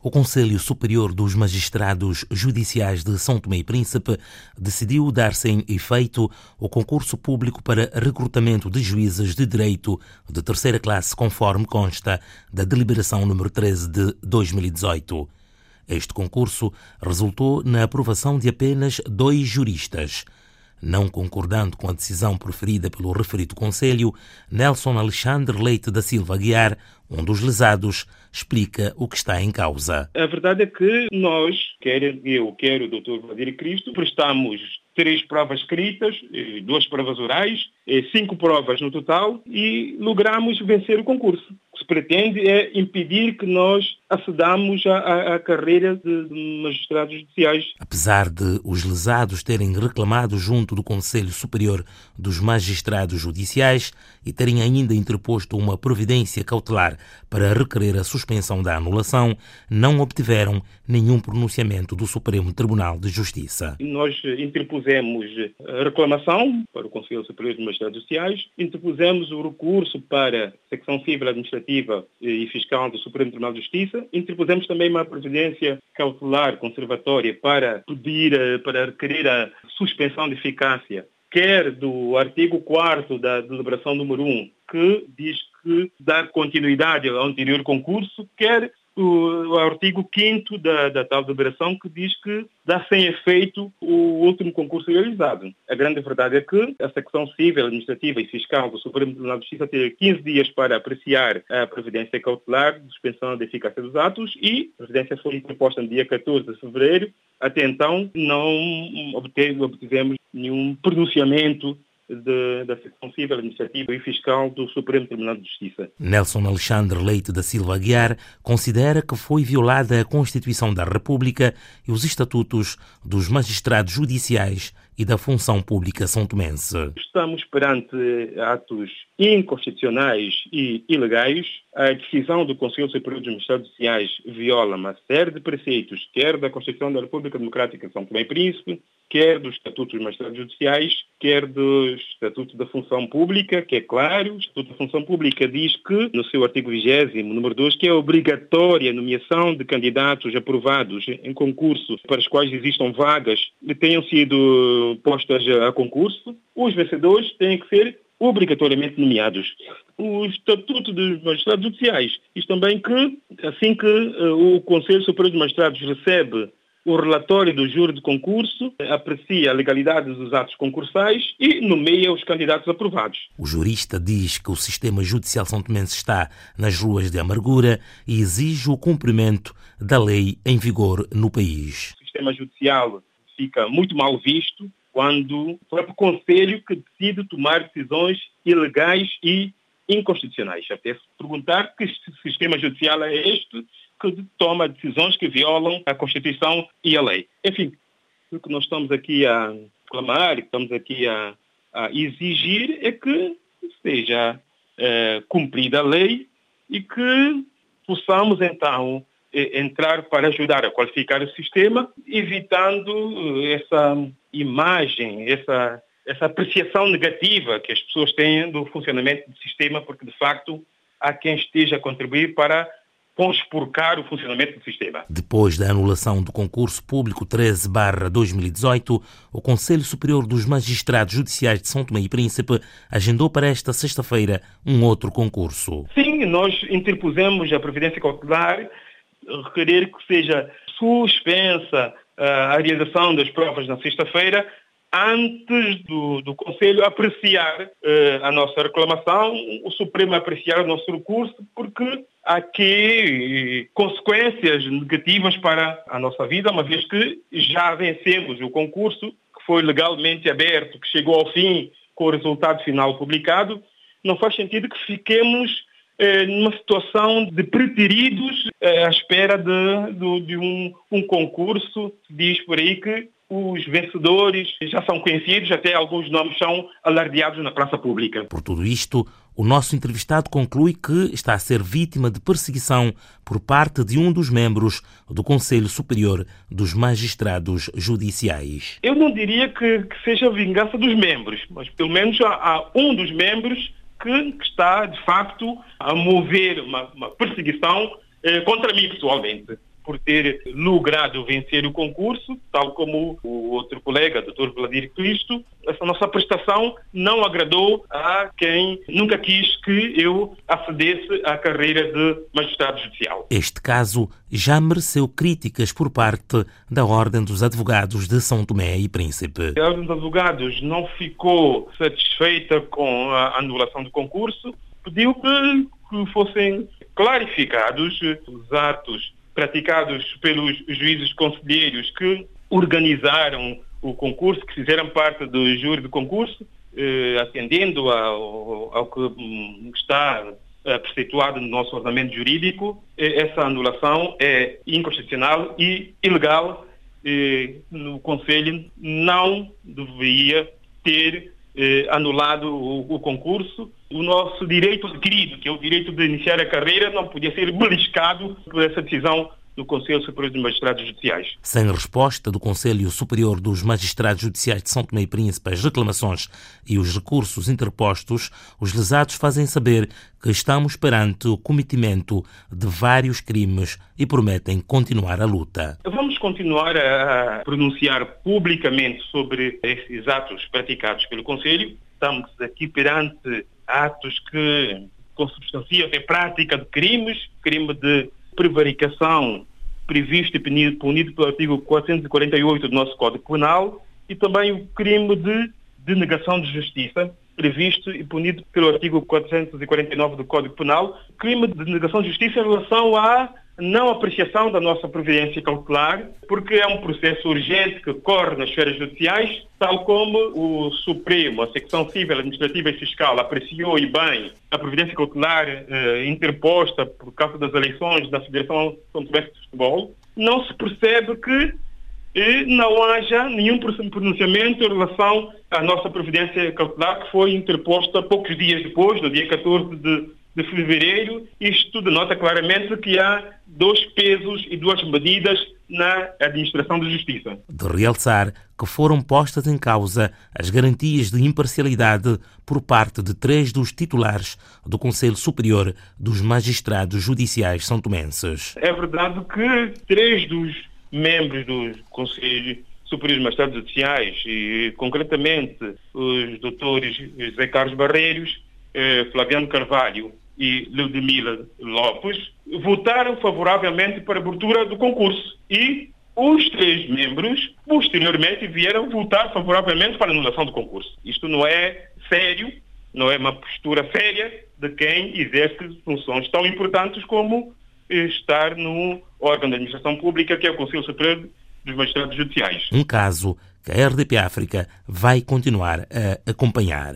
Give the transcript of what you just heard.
O Conselho Superior dos Magistrados Judiciais de São Tomé e Príncipe decidiu dar sem efeito o concurso público para recrutamento de juízes de direito de terceira classe, conforme consta da deliberação número 13 de 2018. Este concurso resultou na aprovação de apenas dois juristas. Não concordando com a decisão preferida pelo referido Conselho, Nelson Alexandre Leite da Silva Guiar, um dos lesados, explica o que está em causa. A verdade é que nós, quer eu, quer o Dr. Vladimir Cristo, prestamos três provas escritas, duas provas orais, cinco provas no total e logramos vencer o concurso. O que se pretende é impedir que nós acedamos à, à carreira de, magistrados judiciais. Apesar de os lesados terem reclamado junto do Conselho Superior dos Magistrados Judiciais e terem ainda interposto uma providência cautelar para requerer a suspensão da anulação, não obtiveram nenhum pronunciamento do Supremo Tribunal de Justiça. Nós interpusemos reclamação para o Conselho Superior dos Magistrados Judiciais, interpusemos o recurso para a Secção Civil Administrativa e Fiscal do Supremo Tribunal de Justiça, interpusemos também uma providência cautelar conservatória para pedir, para requerer a suspensão de eficácia quer do artigo 4 da deliberação número 1, que diz que dá continuidade ao anterior concurso, quer o, artigo 5 da, da tal deliberação que diz que dá sem efeito o último concurso realizado. A grande verdade é que a secção civil, administrativa e fiscal do Supremo Tribunal de Justiça tem 15 dias para apreciar a previdência cautelar suspensão da eficácia dos atos e a previdência foi interposta no dia 14 de fevereiro. Até então não obtivemos nenhum pronunciamento de, da civil, administrativa e fiscal do Supremo Tribunal de Justiça. Nelson Alexandre Leite da Silva Aguiar considera que foi violada a Constituição da República e os estatutos dos magistrados judiciais e da função pública são tomense. Estamos perante atos inconstitucionais e ilegais. A decisão do Conselho Superior dos Magistrados Judiciais viola uma série de preceitos, quer da Constituição da República Democrática de São Tomé e Príncipe, quer dos Estatutos dos Magistrados Judiciais, quer do Estatuto da Função Pública, que é claro, o Estatuto da Função Pública diz que, no seu artigo 20, número 2, que é obrigatória a nomeação de candidatos aprovados em concurso para os quais existam vagas tenham sido postas a concurso. Os vencedores têm que ser obrigatoriamente nomeados. O Estatuto dos Magistrados Judiciais diz também que, assim que uh, o Conselho Superior dos Magistrados recebe o relatório do júri de concurso, aprecia a legalidade dos atos concursais e nomeia os candidatos aprovados. O jurista diz que o sistema judicial são tomense está nas ruas de amargura e exige o cumprimento da lei em vigor no país. O sistema judicial fica muito mal visto quando o próprio Conselho que decide tomar decisões ilegais e inconstitucionais. Até se perguntar que sistema judicial é este que toma decisões que violam a Constituição e a lei. Enfim, o que nós estamos aqui a clamar, e estamos aqui a, a exigir é que seja é, cumprida a lei e que possamos então entrar para ajudar a qualificar o sistema, evitando eh, essa imagem, essa, essa apreciação negativa que as pessoas têm do funcionamento do sistema, porque de facto há quem esteja a contribuir para conspurcar o funcionamento do sistema. Depois da anulação do concurso público 13-2018, o Conselho Superior dos Magistrados Judiciais de São Tomé e Príncipe agendou para esta sexta-feira um outro concurso. Sim, nós interpusemos a previdência cautelar, requerer que seja suspensa uh, a realização das provas na sexta-feira, antes do, do Conselho apreciar uh, a nossa reclamação, o Supremo apreciar o nosso recurso, porque há aqui consequências negativas para a nossa vida, uma vez que já vencemos o concurso, que foi legalmente aberto, que chegou ao fim com o resultado final publicado, não faz sentido que fiquemos eh, numa situação de preteridos eh, à espera de, de, de um, um concurso. Diz por aí que os vencedores já são conhecidos, até alguns nomes são alardeados na praça pública. Por tudo isto, o nosso entrevistado conclui que está a ser vítima de perseguição por parte de um dos membros do Conselho Superior dos Magistrados Judiciais. Eu não diria que, que seja vingança dos membros, mas pelo menos há, há um dos membros que, que, está, de facto, a mover uma, uma perseguição eh, contra mim pessoalmente por ter logrado vencer o concurso, tal como o outro colega, Dr. Vladimir Cristo. Essa nossa prestação não agradou a quem nunca quis que eu acedesse à carreira de magistrado judicial. Este caso já mereceu críticas por parte da Ordem dos Advogados de São Tomé e Príncipe. A Ordem dos Advogados não ficou satisfeita com a anulação do concurso, pediu que, que fossem clarificados os atos praticados pelos juízes conselheiros que organizaram o concurso, que fizeram parte do júri do concurso, eh, atendendo ao, ao que hum, está preceptuado no nosso ordenamento jurídico, essa anulação é inconstitucional e ilegal. E, no Conselho não deveria ter eh, anulado o, o, concurso. O nosso direito adquirido, que é o direito de iniciar a carreira, não podia ser beliscado por essa decisão do Conselho Superior dos Magistrados Judiciais. Sem resposta do Conselho Superior dos Magistrados Judiciais de São Tomé e Príncipe às reclamações e os recursos interpostos, os lesados fazem saber que estamos perante o cometimento de vários crimes e prometem continuar a luta. Vamos continuar a pronunciar publicamente sobre esses atos praticados pelo Conselho. Estamos aqui perante atos que consubstanciam a prática de crimes, crime de prevaricação previsto e punido, punido pelo artigo 448 do nosso Código Penal e também o crime de denegação de justiça, previsto e punido pelo artigo 449 do Código Penal, crime de denegação de justiça em relação à não apreciação da nossa providência cautelar, porque é um processo urgente que corre nas esferas judiciais, tal como o Supremo, a secção civil, administrativa e fiscal apreciou e bem a providência cautelar eh, interposta por causa das eleições da Federação Tomé de Futebol, não se percebe que eh, não haja nenhum pronunciamento em relação à nossa providência cautelar que foi interposta poucos dias depois, no dia 14 de de fevereiro, isto denota claramente que há dois pesos e duas medidas na administração da justiça. De realçar que foram postas em causa as garantias de imparcialidade por parte de três dos titulares do Conselho Superior dos Magistrados Judiciais São Tomenses. É verdade que três dos membros do Conselho Superior dos Magistrados Judiciais, e concretamente os doutores José Carlos Barreiros, eh, Flaviano Carvalho e Ludmila Lopes votaram favoravelmente para a abertura do concurso e os três membros, posteriormente, vieram votar favoravelmente para a anulação do concurso. Isto não é sério, não é uma postura séria de quem exerce funções tão importantes como estar no órgão de administração pública, que é o Conselho Superior dos Magistrados Judiciais. Um caso que a RDP África vai continuar a acompanhar.